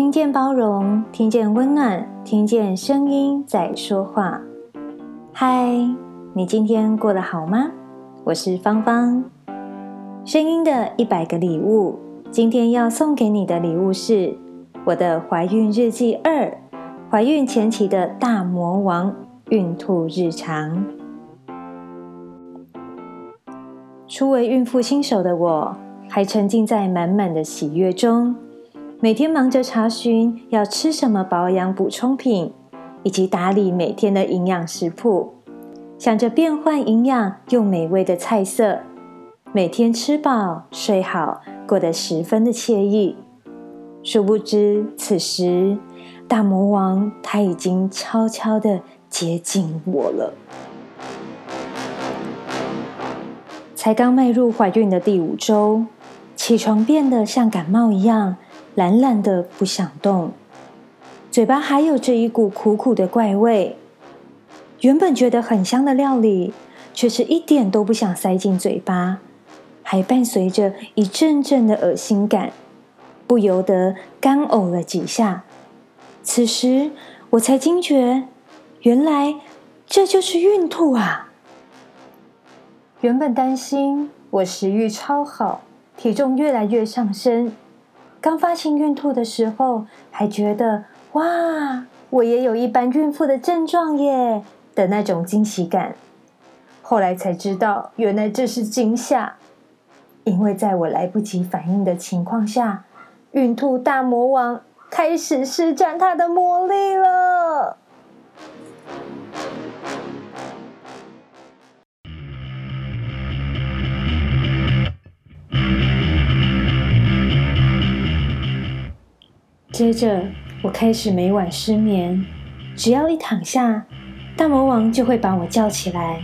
听见包容，听见温暖，听见声音在说话。嗨，你今天过得好吗？我是芳芳。声音的一百个礼物，今天要送给你的礼物是我的怀孕日记二：怀孕前期的大魔王——孕吐日常。初为孕妇新手的我，还沉浸在满满的喜悦中，每天忙着查询要吃什么保养补充品，以及打理每天的营养食谱，想着变换营养又美味的菜色，每天吃饱睡好，过得十分的惬意。殊不知，此时大魔王他已经悄悄地接近我了。才刚迈入怀孕的第五周。起床变得像感冒一样，懒懒的不想动，嘴巴还有着一股苦苦的怪味。原本觉得很香的料理，却是一点都不想塞进嘴巴，还伴随着一阵阵的恶心感，不由得干呕了几下。此时我才惊觉，原来这就是孕吐啊！原本担心我食欲超好。体重越来越上升，刚发现孕吐的时候，还觉得哇，我也有一般孕妇的症状耶的那种惊喜感。后来才知道，原来这是惊吓，因为在我来不及反应的情况下，孕吐大魔王开始施展他的魔力了。接着，我开始每晚失眠，只要一躺下，大魔王就会把我叫起来，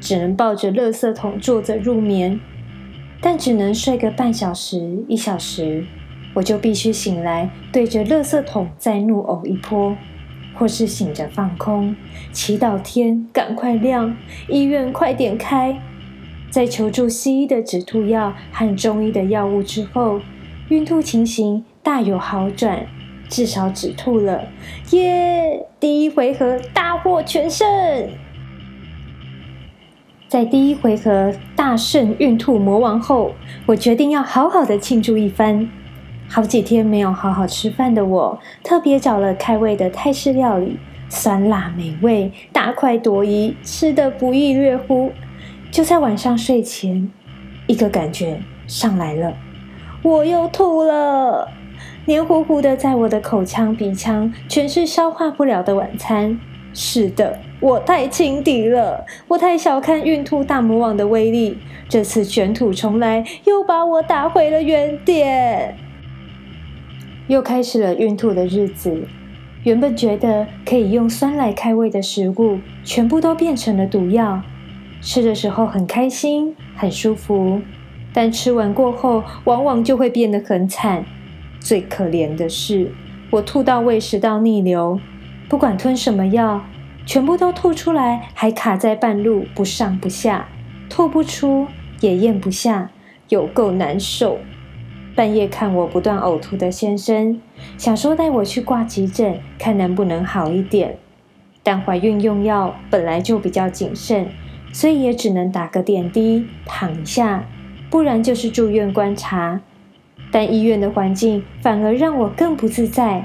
只能抱着垃圾桶坐着入眠，但只能睡个半小时、一小时，我就必须醒来，对着垃圾桶再怒呕一波，或是醒着放空，祈祷天赶快亮，医院快点开，在求助西医的止吐药和中医的药物之后，孕吐情形大有好转，至少止吐了，耶！第一回合大获全胜。在第一回合大胜孕吐魔王后，我决定要好好的庆祝一番。好几天没有好好吃饭的我，特别找了开胃的泰式料理，酸辣美味，大快朵颐，吃得不亦乐乎。就在晚上睡前，一个感觉上来了，我又吐了。黏糊糊的，在我的口腔、鼻腔，全是消化不了的晚餐。是的，我太轻敌了，我太小看孕吐大魔王的威力。这次卷土重来，又把我打回了原点。又开始了孕吐的日子。原本觉得可以用酸来开胃的食物，全部都变成了毒药。吃的时候很开心，很舒服，但吃完过后，往往就会变得很惨。最可怜的是，我吐到胃食道逆流，不管吞什么药，全部都吐出来，还卡在半路，不上不下，吐不出，也咽不下，有够难受。半夜看我不断呕吐的先生，想说带我去挂急诊，看能不能好一点。但怀孕用药本来就比较谨慎，所以也只能打个点滴，躺一下，不然就是住院观察。但医院的环境反而让我更不自在。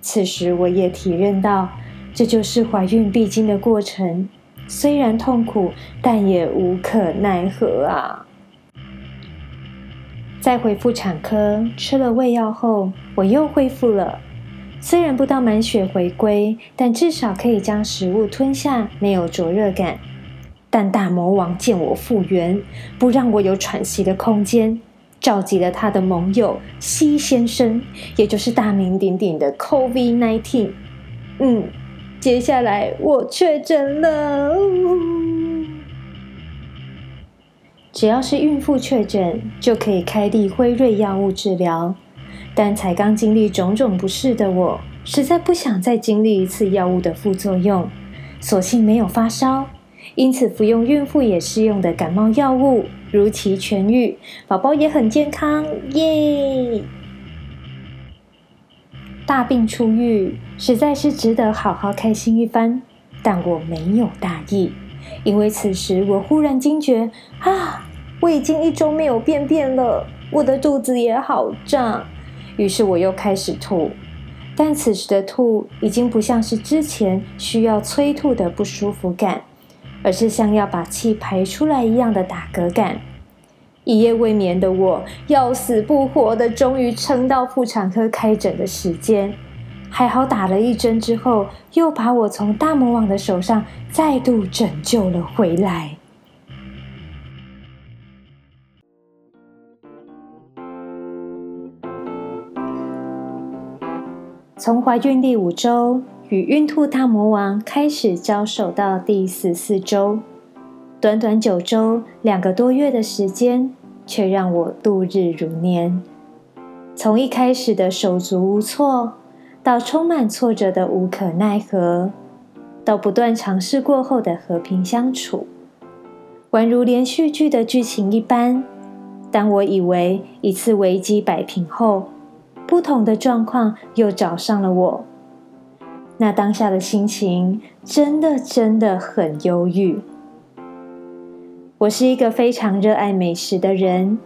此时我也体认到，这就是怀孕必经的过程，虽然痛苦，但也无可奈何啊。在回妇产科吃了胃药后，我又恢复了。虽然不到满血回归，但至少可以将食物吞下，没有灼热感。但大魔王见我复原，不让我有喘息的空间。召集了他的盟友西先生，也就是大名鼎鼎的 COVID-19。嗯，接下来我确诊了。只要是孕妇确诊，就可以开立辉瑞药物治疗。但才刚经历种种不适的我，实在不想再经历一次药物的副作用，所幸没有发烧。因此，服用孕妇也适用的感冒药物，如期痊愈，宝宝也很健康，耶！大病初愈，实在是值得好好开心一番。但我没有大意，因为此时我忽然惊觉啊，我已经一周没有便便了，我的肚子也好胀。于是我又开始吐，但此时的吐已经不像是之前需要催吐的不舒服感，而是像要把气排出来一样的打嗝感。一夜未眠的我，要死不活的，终于撑到妇产科开诊的时间。还好打了一针之后，又把我从大魔王的手上再度拯救了回来。从怀孕第五周与孕吐大魔王开始交手到第十四周。短短九周，两个多月的时间，却让我度日如年。从一开始的手足无措，到充满挫折的无可奈何，到不断尝试过后的和平相处，宛如连续剧的剧情一般。当我以为一次危机摆平后，不同的状况又找上了我，那当下的心情真的真的很忧郁。我是一个非常热爱美食的人，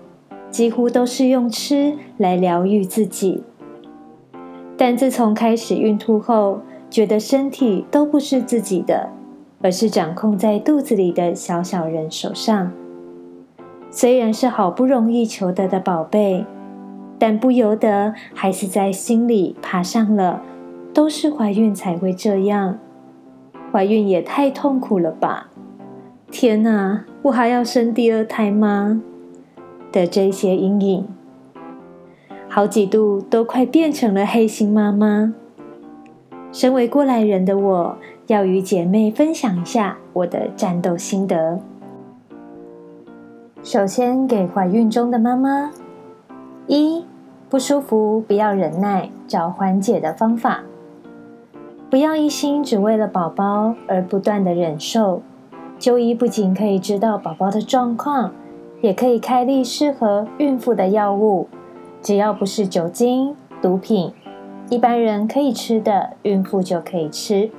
几乎都是用吃来疗愈自己。但自从开始孕吐后，觉得身体都不是自己的，而是掌控在肚子里的小小人手上。虽然是好不容易求得的宝贝，但不由得还是在心里爬上了“都是怀孕才会这样，怀孕也太痛苦了吧”。天哪，我还要生第二胎吗？的这些阴影，好几度都快变成了黑心妈妈。身为过来人的我，要与姐妹分享一下我的战斗心得。首先，给怀孕中的妈妈：一、不舒服不要忍耐，找缓解的方法，不要一心只为了宝宝而不断的忍受。就医不仅可以知道宝宝的状况，也可以开立适合孕妇的药物，只要不是酒精、毒品，一般人可以吃的，孕妇就可以吃。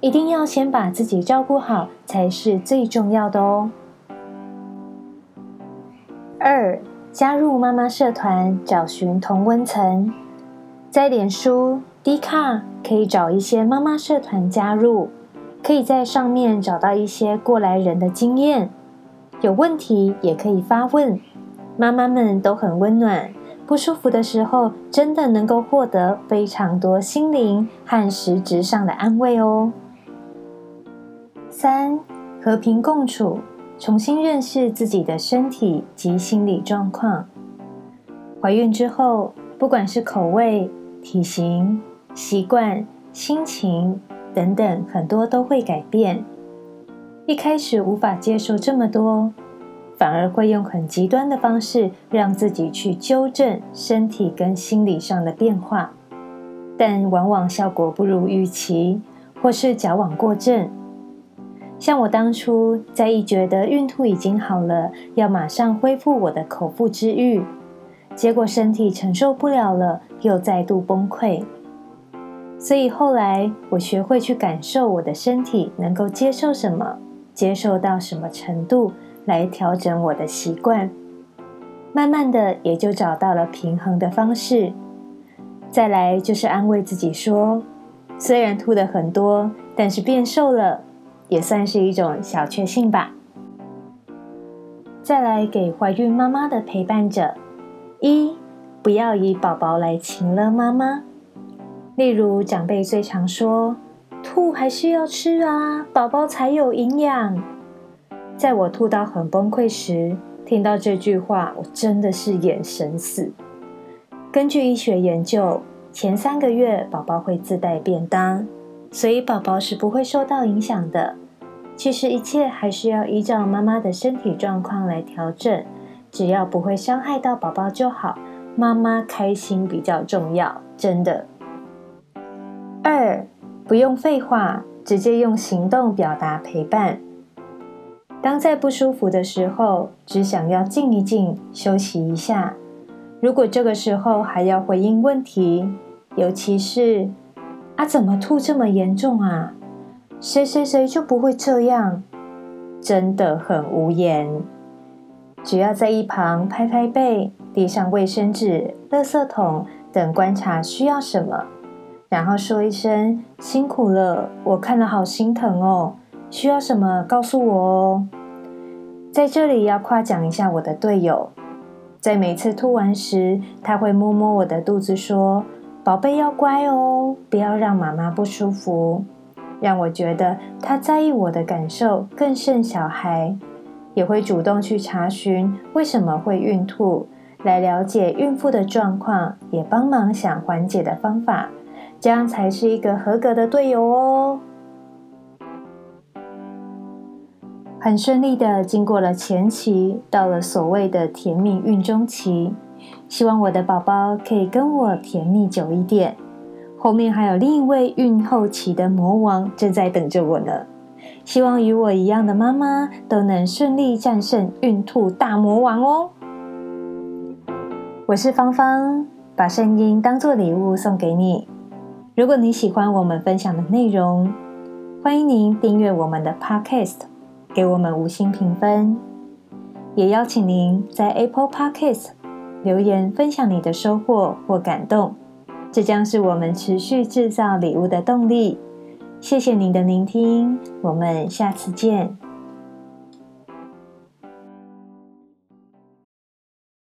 一定要先把自己照顾好，才是最重要的哦。二，加入妈妈社团，找寻同温层，在脸书、Dcard 可以找一些妈妈社团加入。可以在上面找到一些过来人的经验，有问题也可以发问。妈妈们都很温暖，不舒服的时候真的能够获得非常多心灵和实质上的安慰哦。三，和平共处，重新认识自己的身体及心理状况。怀孕之后，不管是口味、体型、习惯、心情。等等，很多都会改变。一开始无法接受这么多，反而会用很极端的方式让自己去纠正身体跟心理上的变化，但往往效果不如预期，或是矫枉过正。像我当初在一觉得孕吐已经好了，要马上恢复我的口腹之欲，结果身体承受不了了，又再度崩溃。所以后来，我学会去感受我的身体能够接受什么，接受到什么程度，来调整我的习惯。慢慢的，也就找到了平衡的方式。再来就是安慰自己说，虽然吐的很多，但是变瘦了，也算是一种小确幸吧。再来给怀孕妈妈的陪伴者：一，不要以宝宝来情勒妈妈。例如，长辈最常说：“吐还是要吃啊，宝宝才有营养。”在我吐到很崩溃时，听到这句话，我真的是眼神死。根据医学研究，前三个月宝宝会自带便当，所以宝宝是不会受到影响的。其实一切还是要依照妈妈的身体状况来调整，只要不会伤害到宝宝就好。妈妈开心比较重要，真的。二，不用废话，直接用行动表达陪伴。当在不舒服的时候，只想要静一静，休息一下。如果这个时候还要回应问题，尤其是啊，怎么吐这么严重啊？谁谁谁就不会这样？真的很无言。只要在一旁拍拍背，递上卫生纸、垃圾桶等，观察需要什么，然后说一声辛苦了，我看了好心疼哦。需要什么告诉我哦。在这里要夸奖一下我的队友，在每次吐完时，他会摸摸我的肚子说：“宝贝要乖哦，不要让妈妈不舒服。”让我觉得他在意我的感受更胜小孩，也会主动去查询为什么会孕吐，来了解孕妇的状况，也帮忙想缓解的方法，这样才是一个合格的队友哦。很顺利的经过了前期，到了所谓的甜蜜孕中期。希望我的宝宝可以跟我甜蜜久一点。后面还有另一位孕后期的魔王正在等着我呢。希望与我一样的妈妈都能顺利战胜孕吐大魔王哦。我是芳芳，把声音当做礼物送给你。如果你喜欢我们分享的内容，欢迎您订阅我们的 Podcast。给我们五星评分，也邀请您在 Apple Podcast 留言分享你的收获或感动，这将是我们持续制造礼物的动力。谢谢您的聆听，我们下次见。